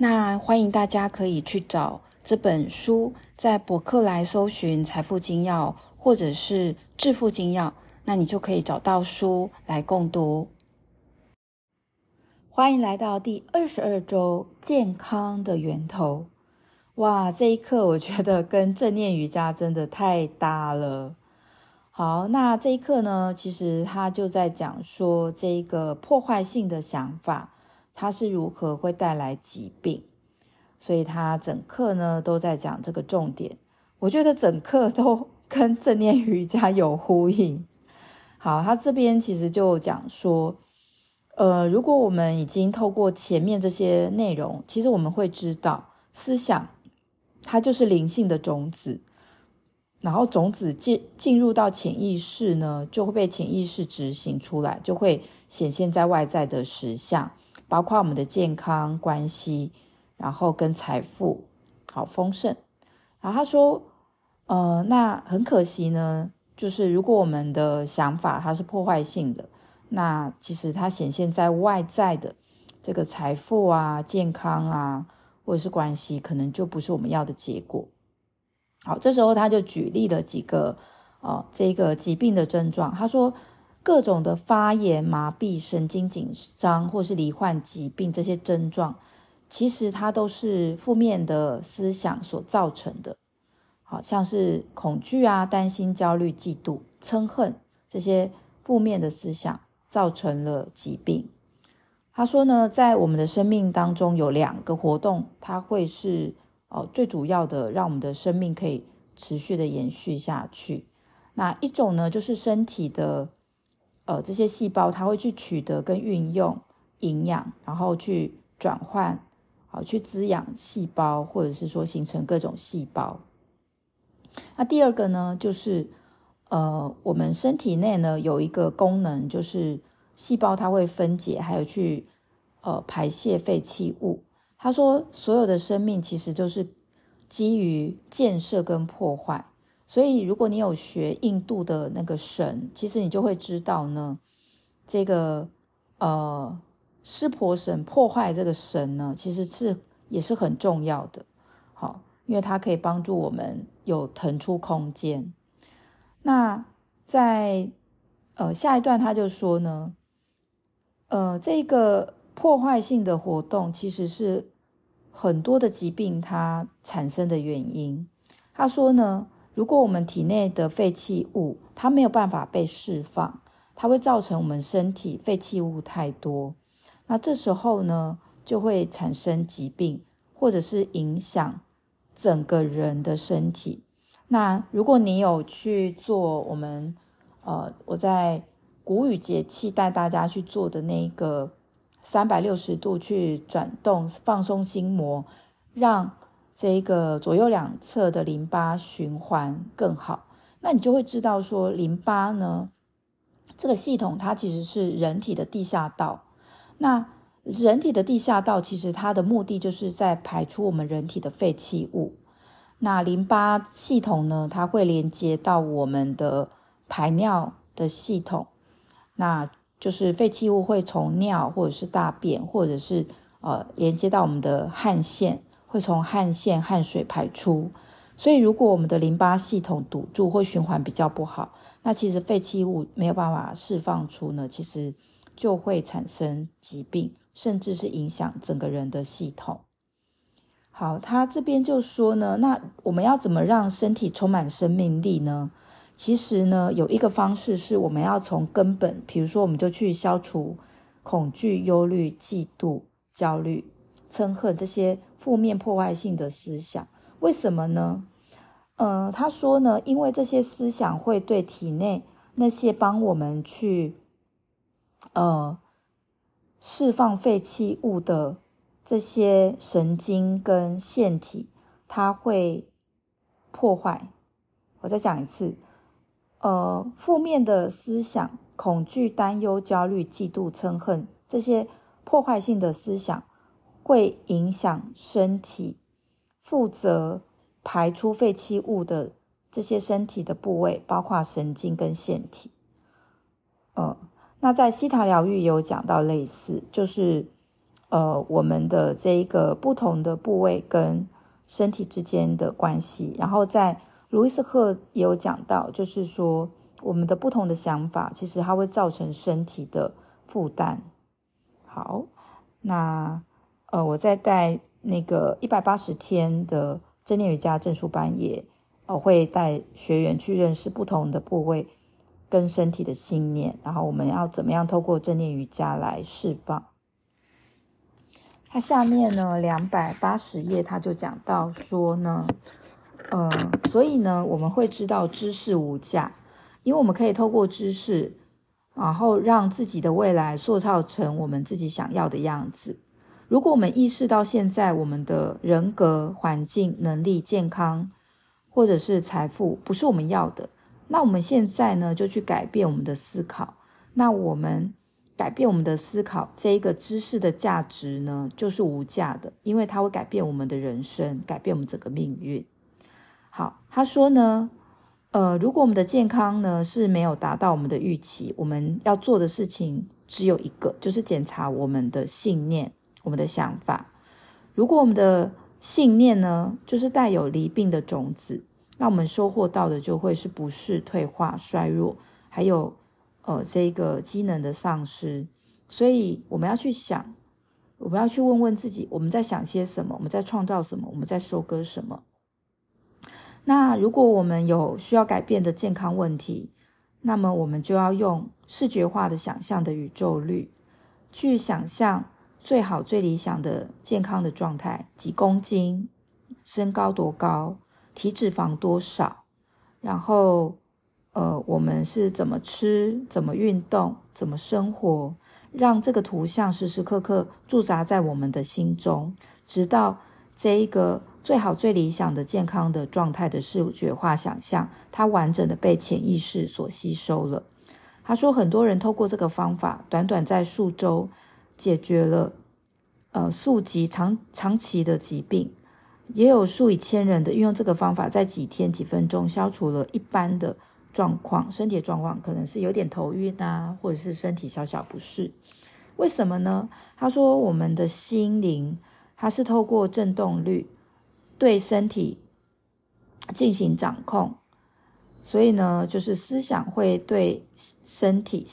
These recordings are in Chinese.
那欢迎大家可以去找这本书，在博客来搜寻《财富金要》或者是《致富金要》，那你就可以找到书来共读。欢迎来到第二十二周健康的源头。哇，这一课我觉得跟正念瑜伽真的太搭了。好，那这一课呢，其实他就在讲说这个破坏性的想法。它是如何会带来疾病，所以他整课呢都在讲这个重点。我觉得整课都跟正念瑜伽有呼应。好，他这边其实就讲说，呃，如果我们已经透过前面这些内容，其实我们会知道，思想它就是灵性的种子，然后种子进进入到潜意识呢，就会被潜意识执行出来，就会显现在外在的实相。包括我们的健康关系，然后跟财富好丰盛。然后他说，呃，那很可惜呢，就是如果我们的想法它是破坏性的，那其实它显现在外在的这个财富啊、健康啊，或者是关系，可能就不是我们要的结果。好，这时候他就举例了几个哦，这个疾病的症状。他说。各种的发炎、麻痹、神经紧张，或是罹患疾病这些症状，其实它都是负面的思想所造成的。好像是恐惧啊、担心、焦虑、嫉妒、憎恨这些负面的思想造成了疾病。他说呢，在我们的生命当中有两个活动，它会是哦最主要的，让我们的生命可以持续的延续下去。那一种呢，就是身体的。呃，这些细胞它会去取得跟运用营养，然后去转换，好去滋养细胞，或者是说形成各种细胞。那第二个呢，就是呃，我们身体内呢有一个功能，就是细胞它会分解，还有去呃排泄废弃物。他说，所有的生命其实都是基于建设跟破坏。所以，如果你有学印度的那个神，其实你就会知道呢，这个呃湿婆神破坏这个神呢，其实是也是很重要的，好，因为它可以帮助我们有腾出空间。那在呃下一段他就说呢，呃这个破坏性的活动其实是很多的疾病它产生的原因。他说呢。如果我们体内的废弃物它没有办法被释放，它会造成我们身体废弃物太多。那这时候呢，就会产生疾病，或者是影响整个人的身体。那如果你有去做我们呃，我在古语节气带大家去做的那个三百六十度去转动放松心魔，让。这个左右两侧的淋巴循环更好，那你就会知道说，淋巴呢，这个系统它其实是人体的地下道。那人体的地下道其实它的目的就是在排出我们人体的废弃物。那淋巴系统呢，它会连接到我们的排尿的系统，那就是废弃物会从尿或者是大便，或者是呃连接到我们的汗腺。会从汗腺、汗水排出，所以如果我们的淋巴系统堵住或循环比较不好，那其实废弃物没有办法释放出呢，其实就会产生疾病，甚至是影响整个人的系统。好，他这边就说呢，那我们要怎么让身体充满生命力呢？其实呢，有一个方式是我们要从根本，比如说，我们就去消除恐惧、忧虑、嫉妒、焦虑。憎恨这些负面破坏性的思想，为什么呢？呃，他说呢，因为这些思想会对体内那些帮我们去呃释放废弃物的这些神经跟腺体，它会破坏。我再讲一次，呃，负面的思想、恐惧、担忧、焦虑、嫉妒、憎恨这些破坏性的思想，会影响身体负责排出废弃物的这些身体的部位，包括神经跟腺体。呃，那在希塔疗愈有讲到类似，就是呃，我们的这一个不同的部位跟身体之间的关系，然后在路易斯赫也有讲到，就是说我们的不同的想法，其实它会造成身体的负担。好，那呃，我在带那个一百八十天的正念瑜伽证书班也，也呃会带学员去认识不同的部位。跟身体的信念，然后我们要怎么样透过正念瑜伽来释放？它下面呢，两百八十页，他就讲到说呢，呃，所以呢，我们会知道知识无价，因为我们可以透过知识，然后让自己的未来塑造成我们自己想要的样子。如果我们意识到现在我们的人格、环境、能力、健康，或者是财富不是我们要的。那我们现在呢，就去改变我们的思考。那我们改变我们的思考，这一个知识的价值呢，就是无价的，因为它会改变我们的人生，改变我们整个命运。好，他说呢，呃，如果我们的健康呢是没有达到我们的预期，我们要做的事情只有一个，就是检查我们的信念、我们的想法。如果我们的信念呢，就是带有离病的种子。那我们收获到的就会是不适、退化、衰弱，还有呃这个机能的丧失。所以我们要去想，我们要去问问自己，我们在想些什么？我们在创造什么？我们在收割什么？那如果我们有需要改变的健康问题，那么我们就要用视觉化的想象的宇宙律，去想象最好、最理想的健康的状态，几公斤，身高多高。体脂肪多少？然后，呃，我们是怎么吃、怎么运动、怎么生活，让这个图像时时刻刻驻扎在我们的心中，直到这一个最好、最理想的健康的状态的视觉化想象，它完整的被潜意识所吸收了。他说，很多人透过这个方法，短短在数周解决了呃数疾长长期的疾病。也有数以千人的运用这个方法，在几天几分钟消除了一般的状况，身体状况可能是有点头晕啊，或者是身体小小不适。为什么呢？他说，我们的心灵它是透过振动率对身体进行掌控，所以呢，就是思想会对身体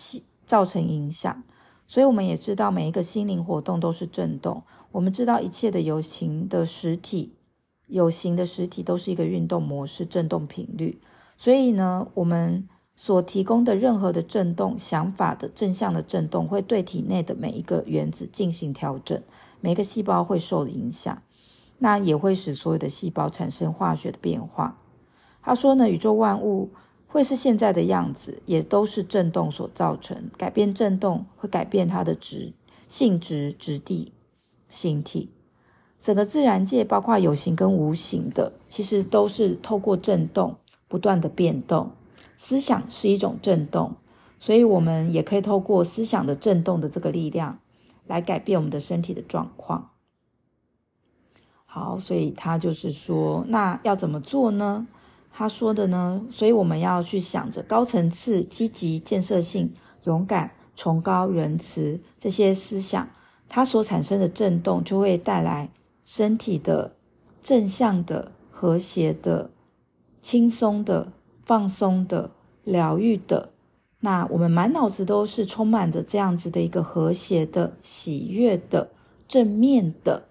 造成影响。所以我们也知道，每一个心灵活动都是振动。我们知道一切的有形的实体。有形的实体都是一个运动模式、振动频率，所以呢，我们所提供的任何的振动、想法的正向的振动，会对体内的每一个原子进行调整，每个细胞会受影响，那也会使所有的细胞产生化学的变化。他说呢，宇宙万物会是现在的样子，也都是振动所造成，改变振动会改变它的质、性质、质地、形体。整个自然界，包括有形跟无形的，其实都是透过振动不断的变动。思想是一种震动，所以我们也可以透过思想的振动的这个力量，来改变我们的身体的状况。好，所以他就是说，那要怎么做呢？他说的呢，所以我们要去想着高层次、积极、建设性、勇敢、崇高、仁慈这些思想，它所产生的震动就会带来。身体的正向的、和谐的、轻松的、放松的、疗愈的，那我们满脑子都是充满着这样子的一个和谐的、喜悦的、正面的、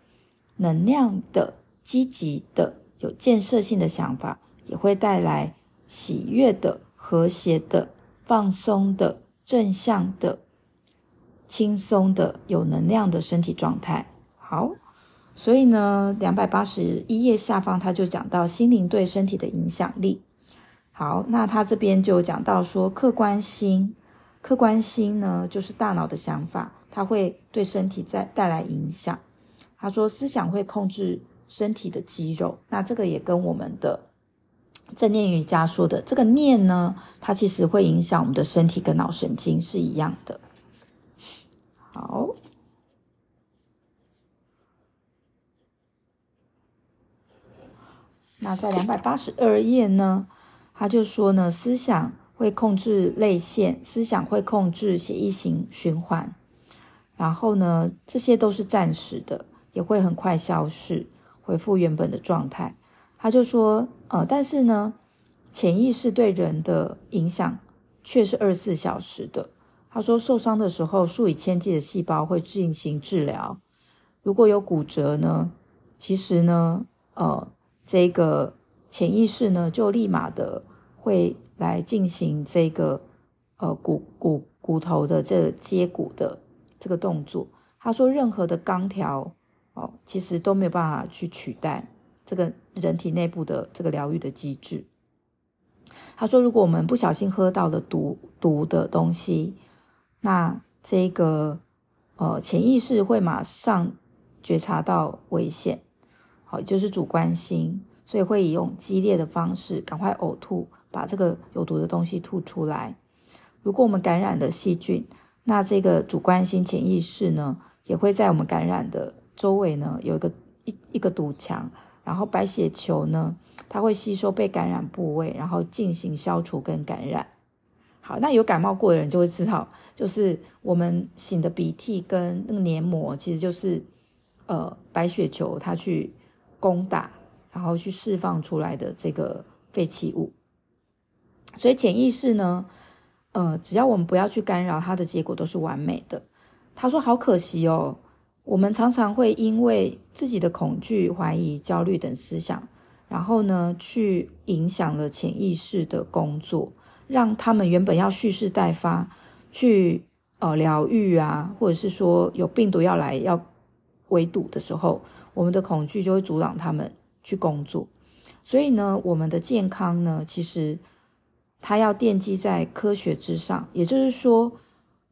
能量的、积极的、有建设性的想法，也会带来喜悦的、和谐的、放松的、正向的、轻松的、有能量的身体状态。好。所以呢，两百八十一页下方他就讲到心灵对身体的影响力。好，那他这边就讲到说，客观心，客观心呢就是大脑的想法，它会对身体在带来影响。他说思想会控制身体的肌肉，那这个也跟我们的正念瑜伽说的这个念呢，它其实会影响我们的身体跟脑神经是一样的。好，那在两百八十二页呢，他就说呢，思想会控制泪腺，思想会控制血液型循环，然后呢，这些都是暂时的，也会很快消失，恢复原本的状态。他就说，呃，但是呢，潜意识对人的影响却是二十四小时的。他说，受伤的时候，数以千计的细胞会进行治疗。如果有骨折呢，其实呢，呃，这个潜意识呢，就立马的会来进行这个呃骨骨骨头的这个接骨的这个动作。他说，任何的钢条哦，其实都没有办法去取代这个人体内部的这个疗愈的机制。他说，如果我们不小心喝到了毒毒的东西，那这个呃潜意识会马上觉察到危险，好，就是主观心，所以会以用激烈的方式赶快呕吐，把这个有毒的东西吐出来。如果我们感染的细菌，那这个主观心潜意识呢，也会在我们感染的周围呢有一个一一个堵墙，然后白血球呢，它会吸收被感染部位，然后进行消除跟感染。好，那有感冒过的人就会知道，就是我们擤的鼻涕跟那个黏膜，其实就是呃白血球它去攻打，然后去释放出来的这个废弃物。所以潜意识呢，呃，只要我们不要去干扰它的结果都是完美的。他说：“好可惜哦，我们常常会因为自己的恐惧、怀疑、焦虑等思想，然后呢，去影响了潜意识的工作。”让他们原本要蓄势待发，去呃疗愈啊，或者是说有病毒要来要围堵的时候，我们的恐惧就会阻挡他们去工作。所以呢，我们的健康呢，其实它要奠基在科学之上。也就是说，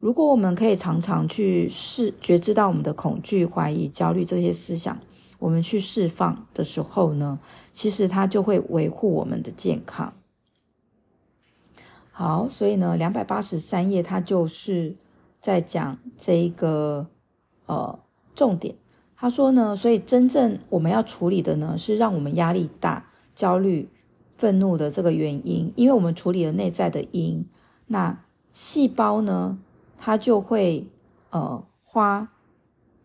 如果我们可以常常去释觉知到我们的恐惧、怀疑、焦虑这些思想，我们去释放的时候呢，其实它就会维护我们的健康。好，所以呢，两百八十三页，它就是在讲这一个呃重点。他说呢，所以真正我们要处理的呢，是让我们压力大、焦虑、愤怒的这个原因，因为我们处理了内在的因，那细胞呢，它就会呃花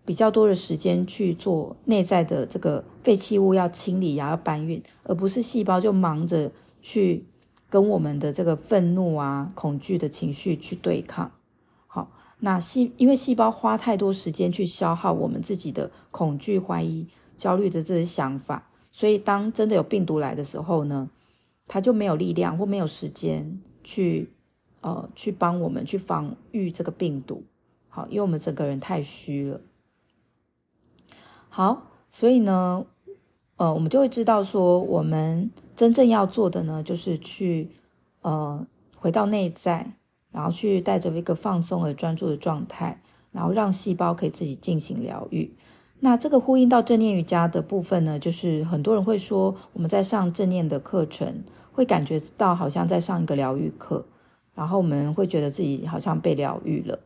比较多的时间去做内在的这个废弃物要清理呀、要搬运，而不是细胞就忙着去。跟我们的这个愤怒啊、恐惧的情绪去对抗，好，那细因为细胞花太多时间去消耗我们自己的恐惧、怀疑、焦虑的这些想法，所以当真的有病毒来的时候呢，它就没有力量或没有时间去呃去帮我们去防御这个病毒，好，因为我们整个人太虚了。好，所以呢。呃，我们就会知道说，我们真正要做的呢，就是去呃回到内在，然后去带着一个放松而专注的状态，然后让细胞可以自己进行疗愈。那这个呼应到正念瑜伽的部分呢，就是很多人会说，我们在上正念的课程，会感觉到好像在上一个疗愈课，然后我们会觉得自己好像被疗愈了。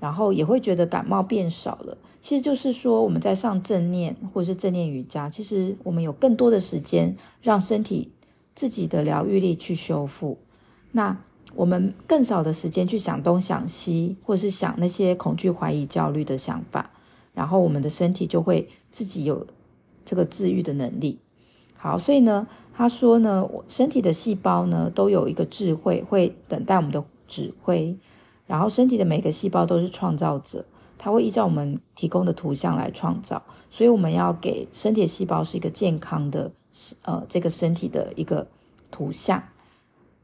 然后也会觉得感冒变少了，其实就是说我们在上正念或者是正念瑜伽，其实我们有更多的时间让身体自己的疗愈力去修复。那我们更少的时间去想东想西，或是想那些恐惧、怀疑、焦虑的想法，然后我们的身体就会自己有这个自愈的能力。好，所以呢，他说呢，我身体的细胞呢都有一个智慧，会等待我们的指挥。然后，身体的每个细胞都是创造者，它会依照我们提供的图像来创造。所以，我们要给身体的细胞是一个健康的，呃，这个身体的一个图像。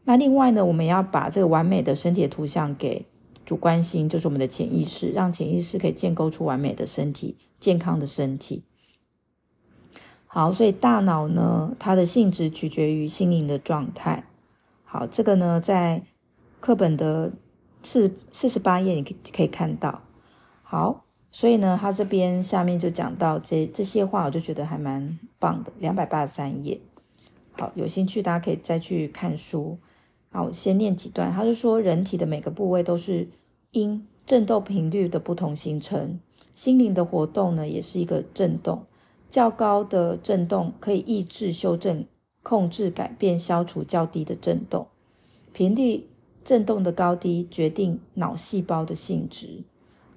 那另外呢，我们要把这个完美的身体的图像给主观心，就是我们的潜意识，让潜意识可以建构出完美的身体、健康的身体。好，所以大脑呢，它的性质取决于心灵的状态。好，这个呢，在课本的。四四十八页，你可以可以看到。好，所以呢，他这边下面就讲到这这些话，我就觉得还蛮棒的。两百八十三页，好，有兴趣大家可以再去看书。好，我先念几段。他就说，人体的每个部位都是因振动频率的不同形成，心灵的活动呢，也是一个振动。较高的振动可以抑制、修正、控制、改变、消除较低的振动。频率振动的高低决定脑细胞的性质。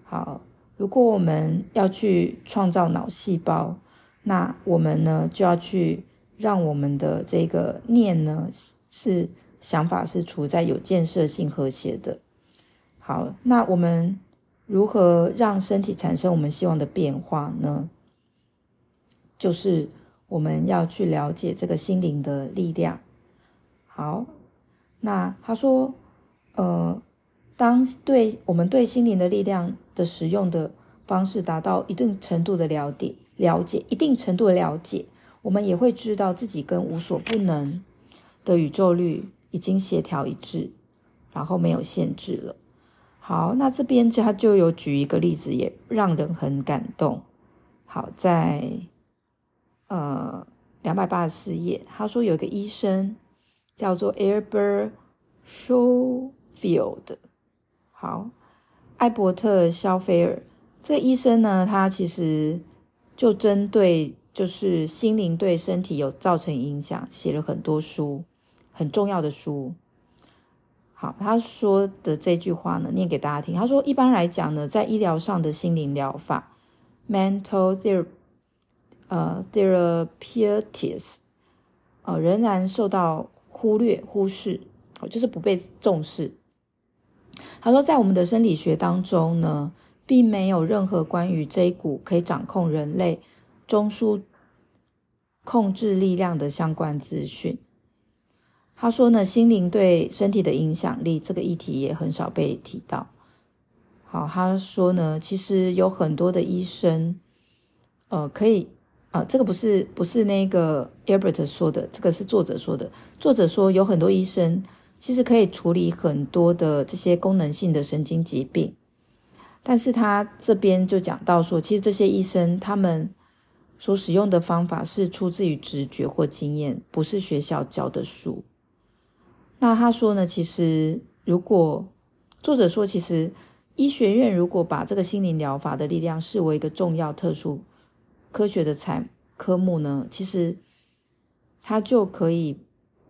好。如果我们要去创造脑细胞，那我们呢就要去让我们的这个念呢是想法是处在有建设性和谐的。好，那我们如何让身体产生我们希望的变化呢？就是我们要去了解这个心灵的力量。好，那他说，呃。当对我们对心灵的力量的使用的方式达到一定程度的了解，了解一定程度的了解，我们也会知道自己跟无所不能的宇宙律已经协调一致，然后没有限制了。好，那这边就他就有举一个例子，也让人很感动。好，在呃两百八十四页，他说有一个医生叫做 Albert Shofield，。好，艾伯特·肖菲尔这医生呢，他其实就针对就是心灵对身体有造成影响，写了很多书，很重要的书。好，他说的这句话呢，念给大家听。他说，一般来讲呢，在医疗上的心灵疗法 （mental therapy） 呃 t h e r a p e u t i s 呃，仍然受到忽略、忽视，哦就是不被重视。他说，在我们的生理学当中呢，并没有任何关于这一股可以掌控人类中枢控制力量的相关资讯。他说呢，心灵对身体的影响力这个议题也很少被提到。好，他说呢，其实有很多的医生，呃，可以，这个不是不是那个 Albert 说的，这个是作者说的。作者说有很多医生。其实可以处理很多的这些功能性的神经疾病，但是他这边就讲到说，其实这些医生他们所使用的方法是出自于直觉或经验，不是学校教的书。那他说呢，其实如果作者说，其实医学院如果把这个心灵疗法的力量视为一个重要特殊科学的产科目呢，其实它就可以。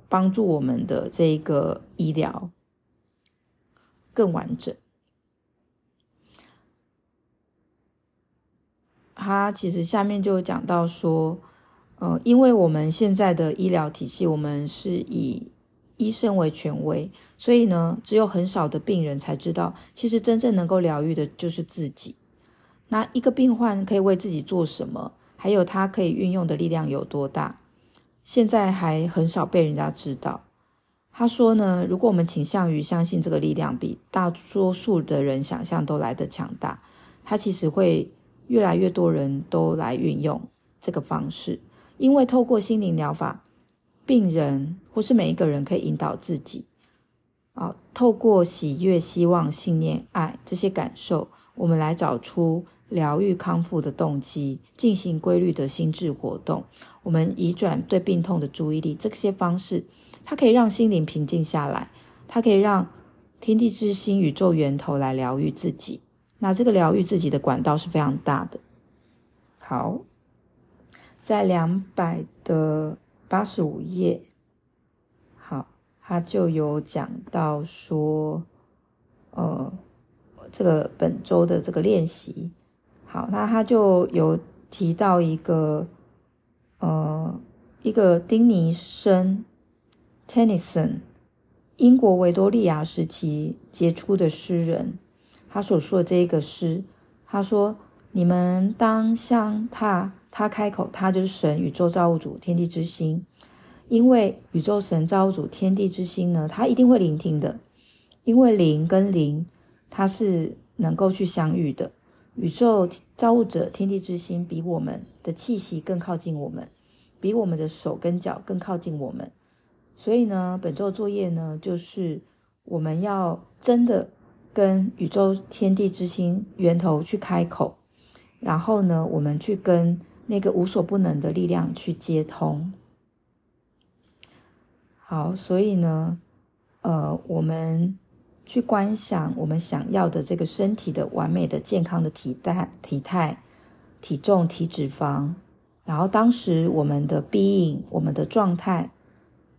帮助我们的这个医疗更完整。他其实下面就讲到说，呃，因为我们现在的医疗体系，我们是以医生为权威，所以呢，只有很少的病人才知道，其实真正能够疗愈的就是自己。那一个病患可以为自己做什么？还有他可以运用的力量有多大？现在还很少被人家知道。他说呢，如果我们倾向于相信这个力量比大多数的人想象都来得强大，他其实会越来越多人都来运用这个方式，因为透过心灵疗法，病人或是每一个人可以引导自己啊，透过喜悦、希望、信念、爱这些感受，我们来找出。疗愈康复的动机，进行规律的心智活动，我们移转对病痛的注意力，这些方式，它可以让心灵平静下来，它可以让天地之心、宇宙源头来疗愈自己。那这个疗愈自己的管道是非常大的。好，在两百的八十五页，好，他就有讲到说，呃，这个本周的这个练习。好，那他就有提到一个，呃，一个丁尼生 （Tennyson），英国维多利亚时期杰出的诗人。他所说的这一个诗，他说：“你们当向他，他开口，他就是神，宇宙造物主，天地之心。因为宇宙神造物主，天地之心呢，他一定会聆听的，因为灵跟灵，它是能够去相遇的。”宇宙造物者天地之心比我们的气息更靠近我们，比我们的手跟脚更靠近我们。所以呢，本周作业呢，就是我们要真的跟宇宙天地之心源头去开口，然后呢，我们去跟那个无所不能的力量去接通。好，所以呢，呃，我们去观想我们想要的这个身体的完美的健康的体态、体态、体重、体脂肪，然后当时我们的 being、我们的状态、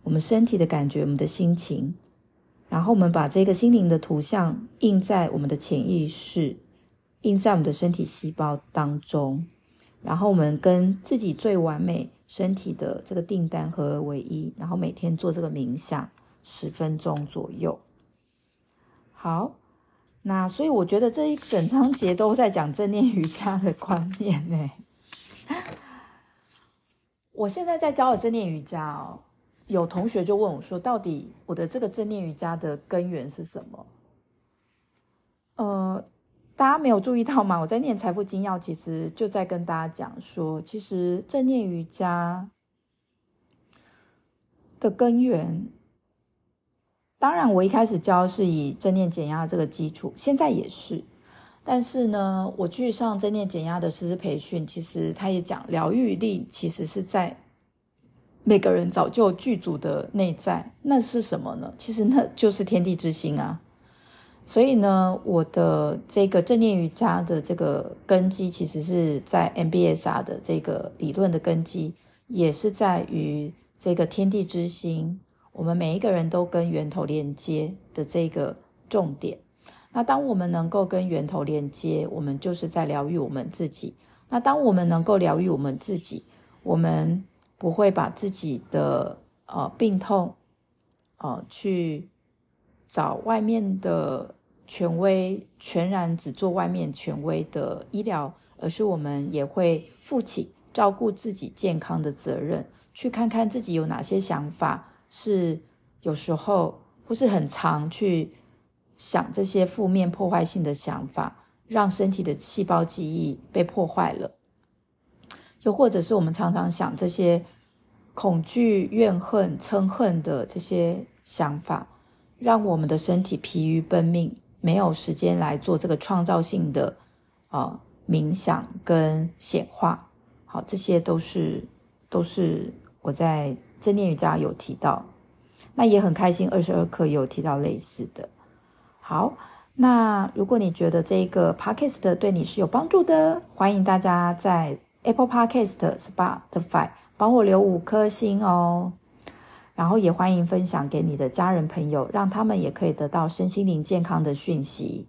我们身体的感觉、我们的心情，然后我们把这个心灵的图像印在我们的潜意识，印在我们的身体细胞当中，然后我们跟自己最完美。身体的这个订单合而为一，然后每天做这个冥想十分钟左右。好，那所以我觉得这一整章节都在讲正念瑜伽的观念呢。我现在在教的正念瑜伽哦，有同学就问我说：“到底我的这个正念瑜伽的根源是什么？”呃。大家没有注意到吗？我在念财富精要，其实就在跟大家讲说，其实正念瑜伽的根源，当然我一开始教是以正念减压这个基础，现在也是。但是呢，我去上正念减压的师资培训，其实他也讲，疗愈力其实是在每个人早就具足的内在。那是什么呢？其实那就是天地之心啊。所以呢，我的这个正念瑜伽的这个根基，其实是在 MBSR 的这个理论的根基，也是在于这个天地之心，我们每一个人都跟源头连接的这个重点。那当我们能够跟源头连接，我们就是在疗愈我们自己。那当我们能够疗愈我们自己，我们不会把自己的呃病痛，呃去找外面的。权威全然只做外面权威的医疗，而是我们也会负起照顾自己健康的责任，去看看自己有哪些想法是有时候不是很常去想这些负面破坏性的想法，让身体的细胞记忆被破坏了。又或者是我们常常想这些恐惧、怨恨、憎恨的这些想法，让我们的身体疲于奔命。没有时间来做这个创造性的啊、冥想跟显化，好，这些都是都是我在正念瑜伽有提到，那也很开心，二十二课也有提到类似的。好，那如果你觉得这个 Podcast 对你是有帮助的，欢迎大家在 Apple Podcast、Spotify 帮我留五颗星哦。然后也欢迎分享给你的家人朋友，让他们也可以得到身心灵健康的讯息。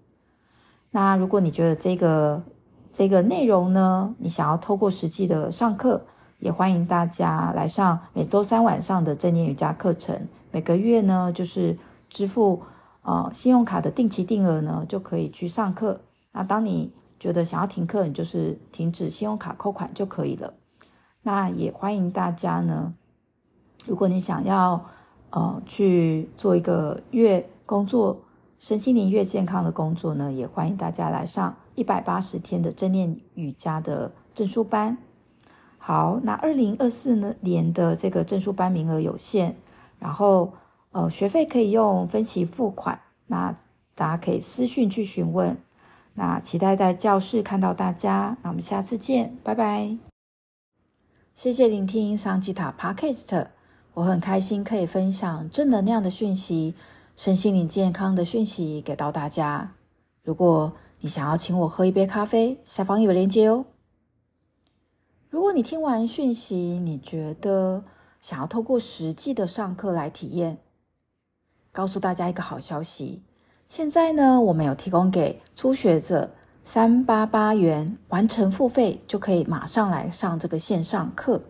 那如果你觉得这个这个内容呢，你想要透过实际的上课，也欢迎大家来上每周三晚上的正念瑜伽课程。每个月呢，就是支付呃信用卡的定期定额呢，就可以去上课。那当你觉得想要停课，你就是停止信用卡扣款就可以了。那也欢迎大家呢。如果你想要，呃，去做一个越工作身心灵越健康的工作呢，也欢迎大家来上一百八十天的正念瑜伽的证书班。好，那二零二四年的这个证书班名额有限，然后呃，学费可以用分期付款，那大家可以私讯去询问。那期待在教室看到大家，那我们下次见，拜拜。谢谢聆听桑吉塔 Podcast。我很开心可以分享正能量的讯息、身心灵健康的讯息给到大家。如果你想要请我喝一杯咖啡，下方有链接哦。如果你听完讯息，你觉得想要透过实际的上课来体验，告诉大家一个好消息：现在呢，我们有提供给初学者三八八元完成付费，就可以马上来上这个线上课。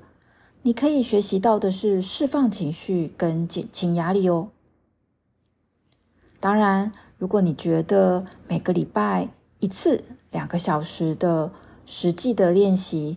你可以学习到的是释放情绪跟减轻压力哦。当然，如果你觉得每个礼拜一次两个小时的实际的练习、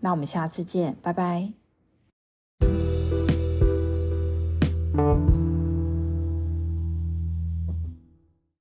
那我们下次见，拜拜。